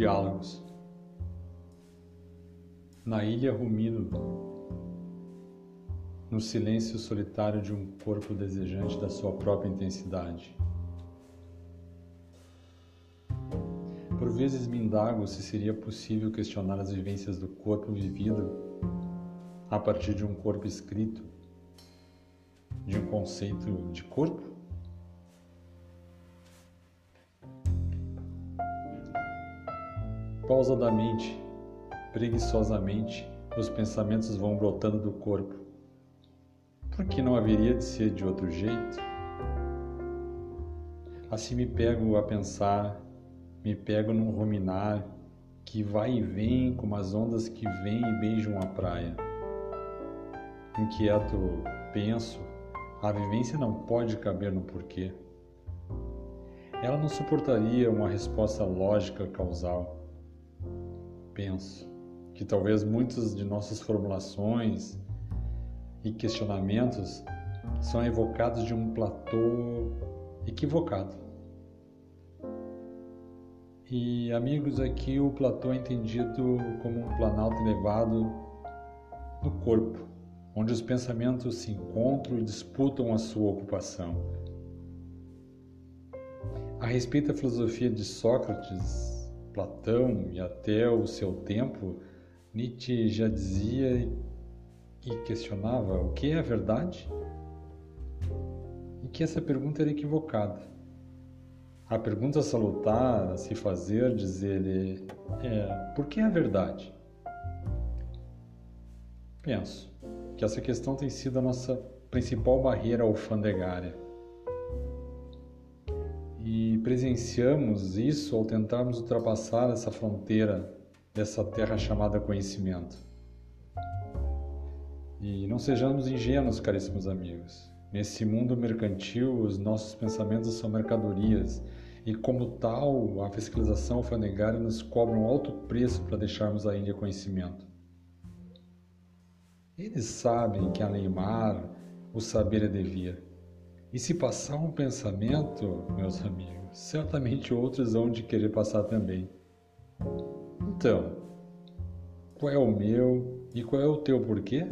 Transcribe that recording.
Diálogos. Na ilha rumino, no silêncio solitário de um corpo desejante da sua própria intensidade. Por vezes me indago se seria possível questionar as vivências do corpo vivido a partir de um corpo escrito, de um conceito de corpo? Pausadamente, preguiçosamente, os pensamentos vão brotando do corpo. Por que não haveria de ser de outro jeito? Assim me pego a pensar, me pego num ruminar que vai e vem como as ondas que vêm e beijam a praia. Inquieto, penso, a vivência não pode caber no porquê. Ela não suportaria uma resposta lógica causal penso que talvez muitas de nossas formulações e questionamentos são evocados de um platô equivocado. E amigos, aqui o platô é entendido como um planalto elevado no corpo, onde os pensamentos se encontram e disputam a sua ocupação. A respeito da filosofia de Sócrates, Platão e até o seu tempo, Nietzsche já dizia e questionava o que é a verdade? E que essa pergunta era equivocada. A pergunta salutar a se fazer, dizer é: por que a verdade? Penso que essa questão tem sido a nossa principal barreira alfandegária e presenciamos isso ao tentarmos ultrapassar essa fronteira dessa terra chamada conhecimento. E não sejamos ingênuos, caríssimos amigos. Nesse mundo mercantil, os nossos pensamentos são mercadorias e, como tal, a fiscalização alfandegária nos cobra um alto preço para deixarmos a Índia conhecimento. Eles sabem que, além mar, o saber é devir e se passar um pensamento, meus amigos, certamente outros vão de querer passar também. Então, qual é o meu e qual é o teu porquê?